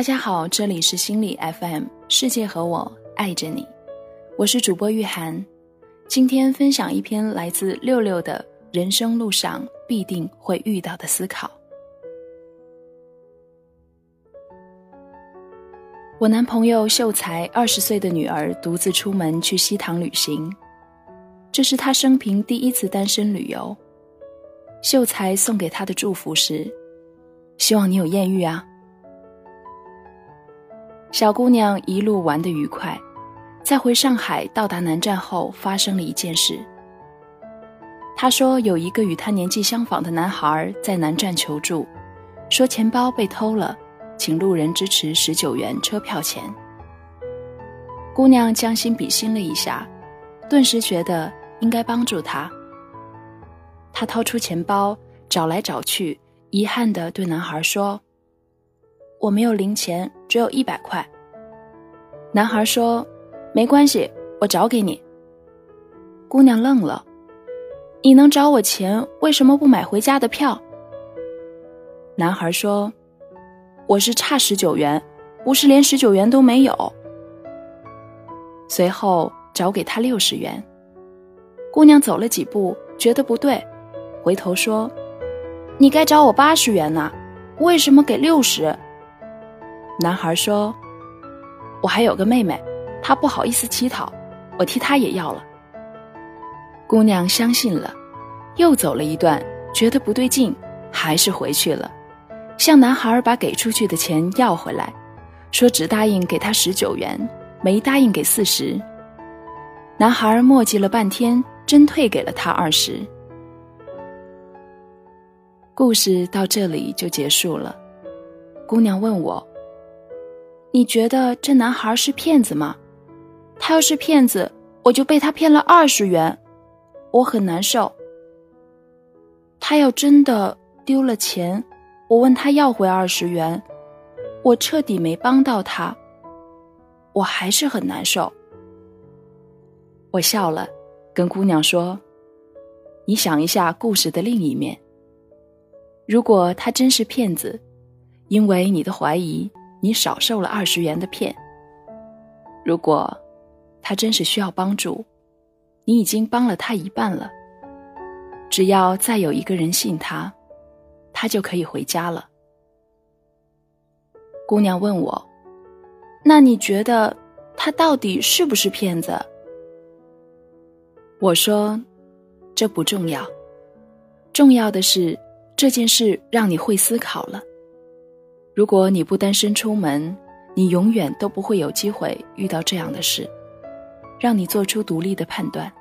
大家好，这里是心理 FM，世界和我爱着你，我是主播玉涵。今天分享一篇来自六六的人生路上必定会遇到的思考。我男朋友秀才二十岁的女儿独自出门去西塘旅行，这是他生平第一次单身旅游。秀才送给他的祝福是：希望你有艳遇啊。小姑娘一路玩得愉快，在回上海到达南站后，发生了一件事。她说有一个与她年纪相仿的男孩在南站求助，说钱包被偷了，请路人支持十九元车票钱。姑娘将心比心了一下，顿时觉得应该帮助他。她掏出钱包，找来找去，遗憾地对男孩说。我没有零钱，只有一百块。男孩说：“没关系，我找给你。”姑娘愣了：“你能找我钱，为什么不买回家的票？”男孩说：“我是差十九元，不是连十九元都没有。”随后找给他六十元。姑娘走了几步，觉得不对，回头说：“你该找我八十元呢，为什么给六十？”男孩说：“我还有个妹妹，她不好意思乞讨，我替她也要了。”姑娘相信了，又走了一段，觉得不对劲，还是回去了，向男孩把给出去的钱要回来，说只答应给他十九元，没答应给四十。男孩磨叽了半天，真退给了他二十。故事到这里就结束了。姑娘问我。你觉得这男孩是骗子吗？他要是骗子，我就被他骗了二十元，我很难受。他要真的丢了钱，我问他要回二十元，我彻底没帮到他，我还是很难受。我笑了，跟姑娘说：“你想一下故事的另一面，如果他真是骗子，因为你的怀疑。”你少受了二十元的骗。如果他真是需要帮助，你已经帮了他一半了。只要再有一个人信他，他就可以回家了。姑娘问我：“那你觉得他到底是不是骗子？”我说：“这不重要，重要的是这件事让你会思考了。”如果你不单身出门，你永远都不会有机会遇到这样的事，让你做出独立的判断。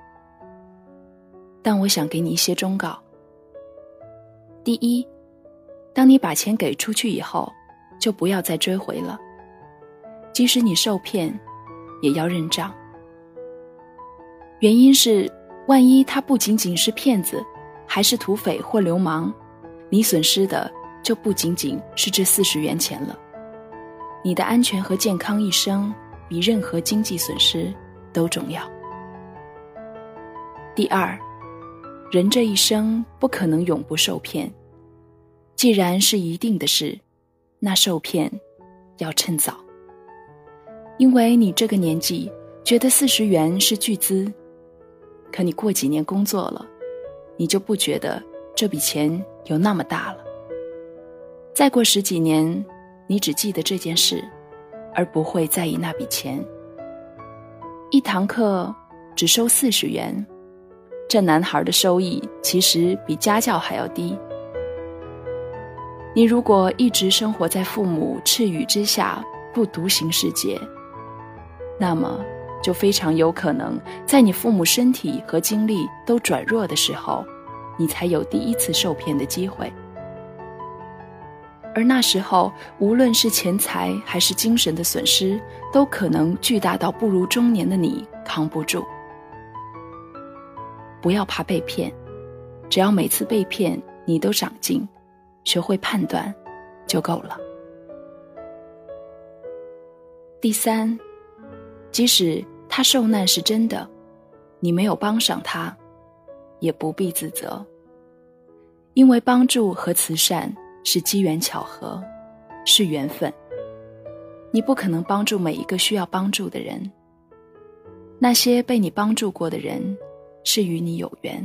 但我想给你一些忠告：第一，当你把钱给出去以后，就不要再追回了。即使你受骗，也要认账。原因是，万一他不仅仅是骗子，还是土匪或流氓，你损失的。就不仅仅是这四十元钱了，你的安全和健康一生比任何经济损失都重要。第二，人这一生不可能永不受骗，既然是一定的事，那受骗要趁早。因为你这个年纪觉得四十元是巨资，可你过几年工作了，你就不觉得这笔钱有那么大了。再过十几年，你只记得这件事，而不会在意那笔钱。一堂课只收四十元，这男孩的收益其实比家教还要低。你如果一直生活在父母赤羽之下，不独行世界，那么就非常有可能在你父母身体和精力都转弱的时候，你才有第一次受骗的机会。而那时候，无论是钱财还是精神的损失，都可能巨大到步入中年的你扛不住。不要怕被骗，只要每次被骗你都长进，学会判断，就够了。第三，即使他受难是真的，你没有帮上他，也不必自责，因为帮助和慈善。是机缘巧合，是缘分，你不可能帮助每一个需要帮助的人。那些被你帮助过的人，是与你有缘；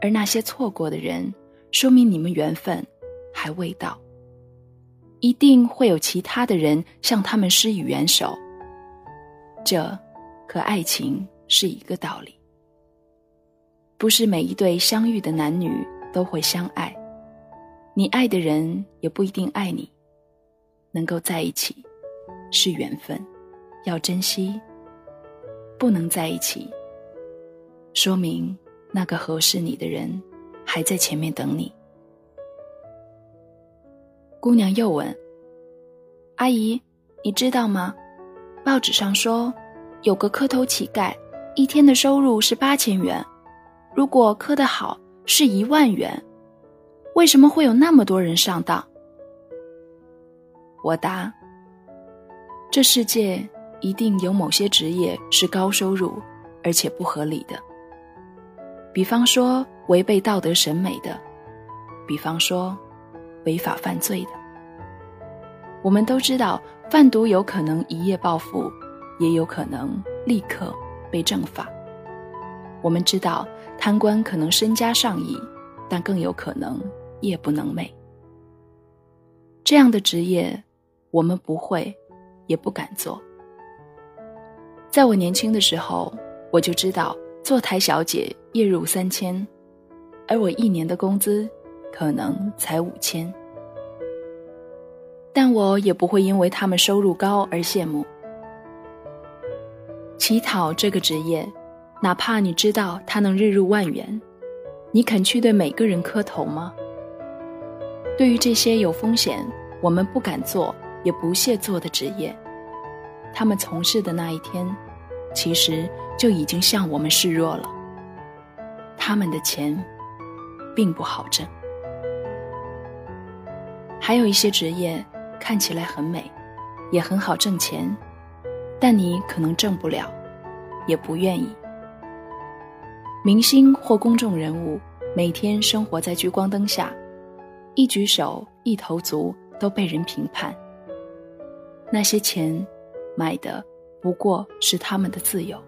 而那些错过的人，说明你们缘分还未到。一定会有其他的人向他们施以援手。这，和爱情是一个道理。不是每一对相遇的男女都会相爱，你爱的人也不一定爱你。能够在一起，是缘分，要珍惜。不能在一起，说明那个合适你的人还在前面等你。姑娘又问：“阿姨，你知道吗？报纸上说，有个磕头乞丐，一天的收入是八千元。”如果磕得好是一万元，为什么会有那么多人上当？我答：这世界一定有某些职业是高收入而且不合理的，比方说违背道德审美的，比方说违法犯罪的。我们都知道，贩毒有可能一夜暴富，也有可能立刻被正法。我们知道。贪官可能身家上亿，但更有可能夜不能寐。这样的职业，我们不会，也不敢做。在我年轻的时候，我就知道坐台小姐月入三千，而我一年的工资可能才五千。但我也不会因为他们收入高而羡慕。乞讨这个职业。哪怕你知道他能日入万元，你肯去对每个人磕头吗？对于这些有风险、我们不敢做也不屑做的职业，他们从事的那一天，其实就已经向我们示弱了。他们的钱，并不好挣。还有一些职业看起来很美，也很好挣钱，但你可能挣不了，也不愿意。明星或公众人物每天生活在聚光灯下，一举手一投足都被人评判。那些钱买的不过是他们的自由。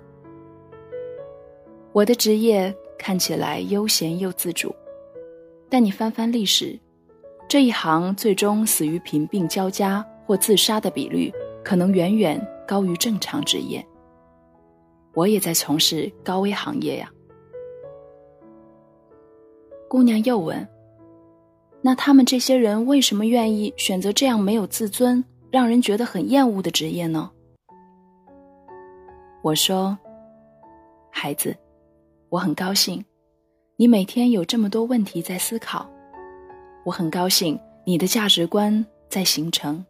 我的职业看起来悠闲又自主，但你翻翻历史，这一行最终死于贫病交加或自杀的比率，可能远远高于正常职业。我也在从事高危行业呀。姑娘又问：“那他们这些人为什么愿意选择这样没有自尊、让人觉得很厌恶的职业呢？”我说：“孩子，我很高兴，你每天有这么多问题在思考，我很高兴你的价值观在形成。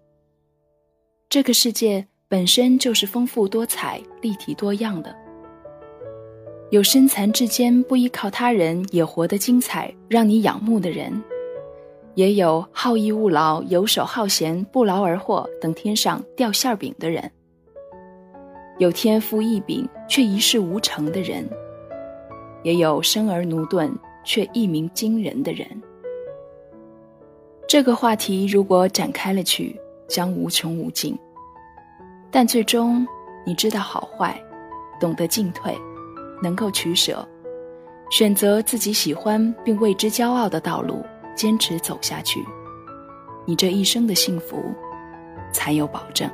这个世界本身就是丰富多彩、立体多样的。”有身残志坚不依靠他人也活得精彩，让你仰慕的人；也有好逸恶劳、游手好闲、不劳而获等天上掉馅饼的人；有天赋异禀却一事无成的人；也有生而驽钝却一鸣惊人的人。这个话题如果展开了去，将无穷无尽。但最终，你知道好坏，懂得进退。能够取舍，选择自己喜欢并为之骄傲的道路，坚持走下去，你这一生的幸福才有保证。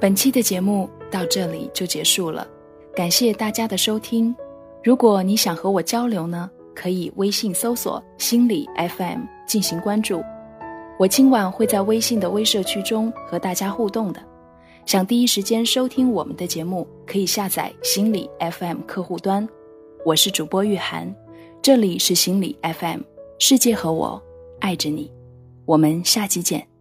本期的节目到这里就结束了，感谢大家的收听。如果你想和我交流呢，可以微信搜索“心理 FM” 进行关注。我今晚会在微信的微社区中和大家互动的。想第一时间收听我们的节目，可以下载心理 FM 客户端。我是主播玉涵，这里是心理 FM，世界和我爱着你。我们下期见。